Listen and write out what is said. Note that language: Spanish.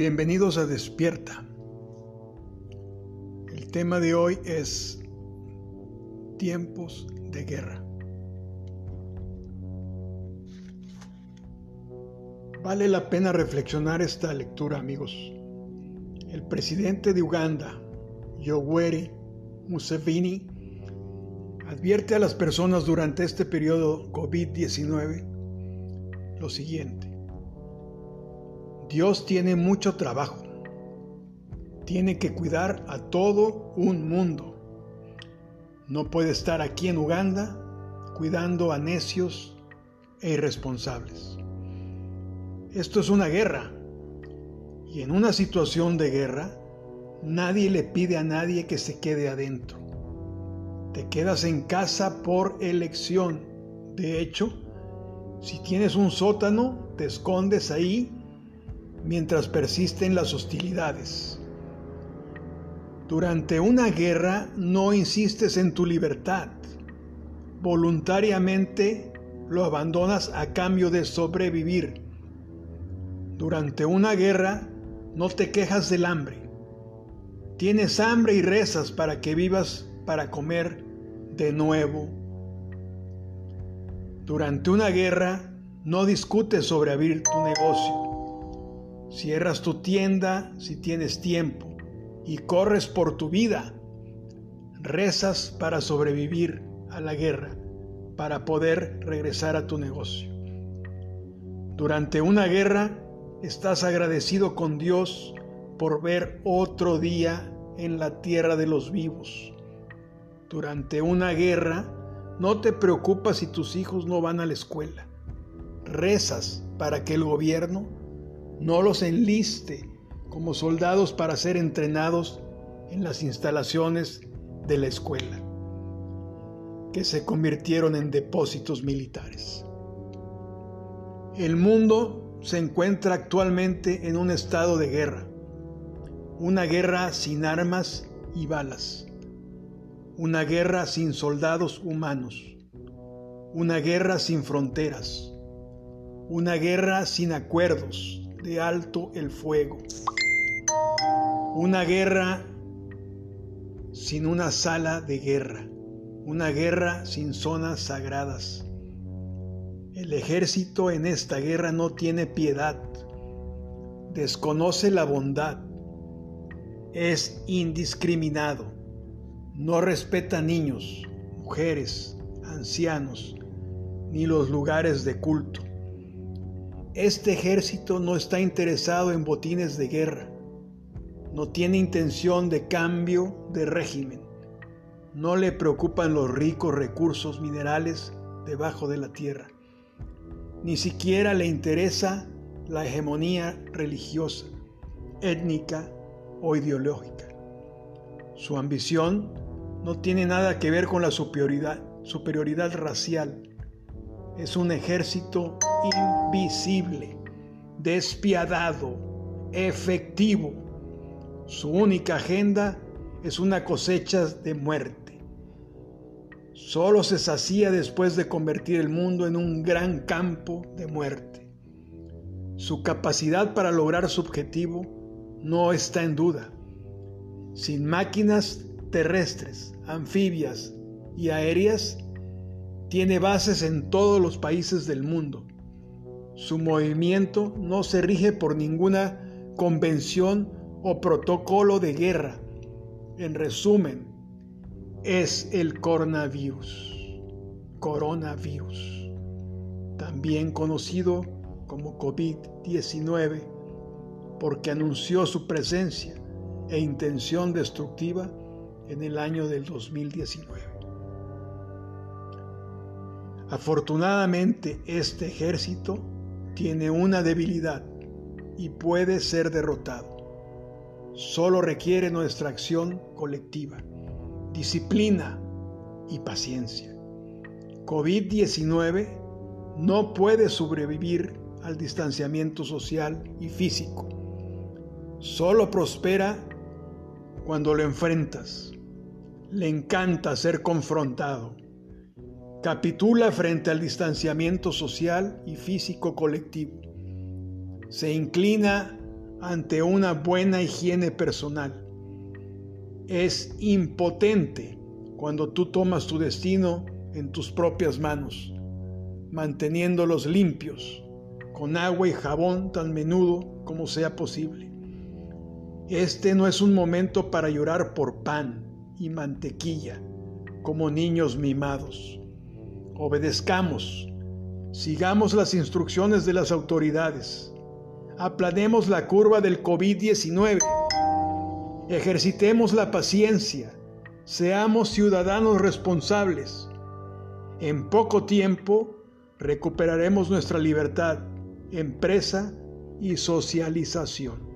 Bienvenidos a Despierta. El tema de hoy es tiempos de guerra. Vale la pena reflexionar esta lectura, amigos. El presidente de Uganda, Yoweri Museveni, advierte a las personas durante este periodo COVID-19 lo siguiente. Dios tiene mucho trabajo. Tiene que cuidar a todo un mundo. No puede estar aquí en Uganda cuidando a necios e irresponsables. Esto es una guerra. Y en una situación de guerra, nadie le pide a nadie que se quede adentro. Te quedas en casa por elección. De hecho, si tienes un sótano, te escondes ahí mientras persisten las hostilidades. Durante una guerra no insistes en tu libertad. Voluntariamente lo abandonas a cambio de sobrevivir. Durante una guerra no te quejas del hambre. Tienes hambre y rezas para que vivas para comer de nuevo. Durante una guerra no discutes sobre abrir tu negocio Cierras tu tienda si tienes tiempo y corres por tu vida. Rezas para sobrevivir a la guerra, para poder regresar a tu negocio. Durante una guerra estás agradecido con Dios por ver otro día en la tierra de los vivos. Durante una guerra no te preocupas si tus hijos no van a la escuela. Rezas para que el gobierno no los enliste como soldados para ser entrenados en las instalaciones de la escuela, que se convirtieron en depósitos militares. El mundo se encuentra actualmente en un estado de guerra, una guerra sin armas y balas, una guerra sin soldados humanos, una guerra sin fronteras, una guerra sin acuerdos, de alto el fuego. Una guerra sin una sala de guerra. Una guerra sin zonas sagradas. El ejército en esta guerra no tiene piedad. Desconoce la bondad. Es indiscriminado. No respeta niños, mujeres, ancianos, ni los lugares de culto. Este ejército no está interesado en botines de guerra, no tiene intención de cambio de régimen, no le preocupan los ricos recursos minerales debajo de la tierra, ni siquiera le interesa la hegemonía religiosa, étnica o ideológica. Su ambición no tiene nada que ver con la superioridad, racial, es un ejército invisible, despiadado, efectivo. Su única agenda es una cosecha de muerte. Solo se sacía después de convertir el mundo en un gran campo de muerte. Su capacidad para lograr su objetivo no está en duda. Sin máquinas terrestres, anfibias y aéreas, tiene bases en todos los países del mundo. Su movimiento no se rige por ninguna convención o protocolo de guerra. En resumen, es el coronavirus. Coronavirus, también conocido como COVID-19, porque anunció su presencia e intención destructiva en el año del 2019. Afortunadamente este ejército tiene una debilidad y puede ser derrotado. Solo requiere nuestra acción colectiva, disciplina y paciencia. COVID-19 no puede sobrevivir al distanciamiento social y físico. Solo prospera cuando lo enfrentas. Le encanta ser confrontado Capitula frente al distanciamiento social y físico colectivo. Se inclina ante una buena higiene personal. Es impotente cuando tú tomas tu destino en tus propias manos, manteniéndolos limpios, con agua y jabón tan menudo como sea posible. Este no es un momento para llorar por pan y mantequilla, como niños mimados. Obedezcamos, sigamos las instrucciones de las autoridades, aplanemos la curva del COVID-19, ejercitemos la paciencia, seamos ciudadanos responsables. En poco tiempo recuperaremos nuestra libertad, empresa y socialización.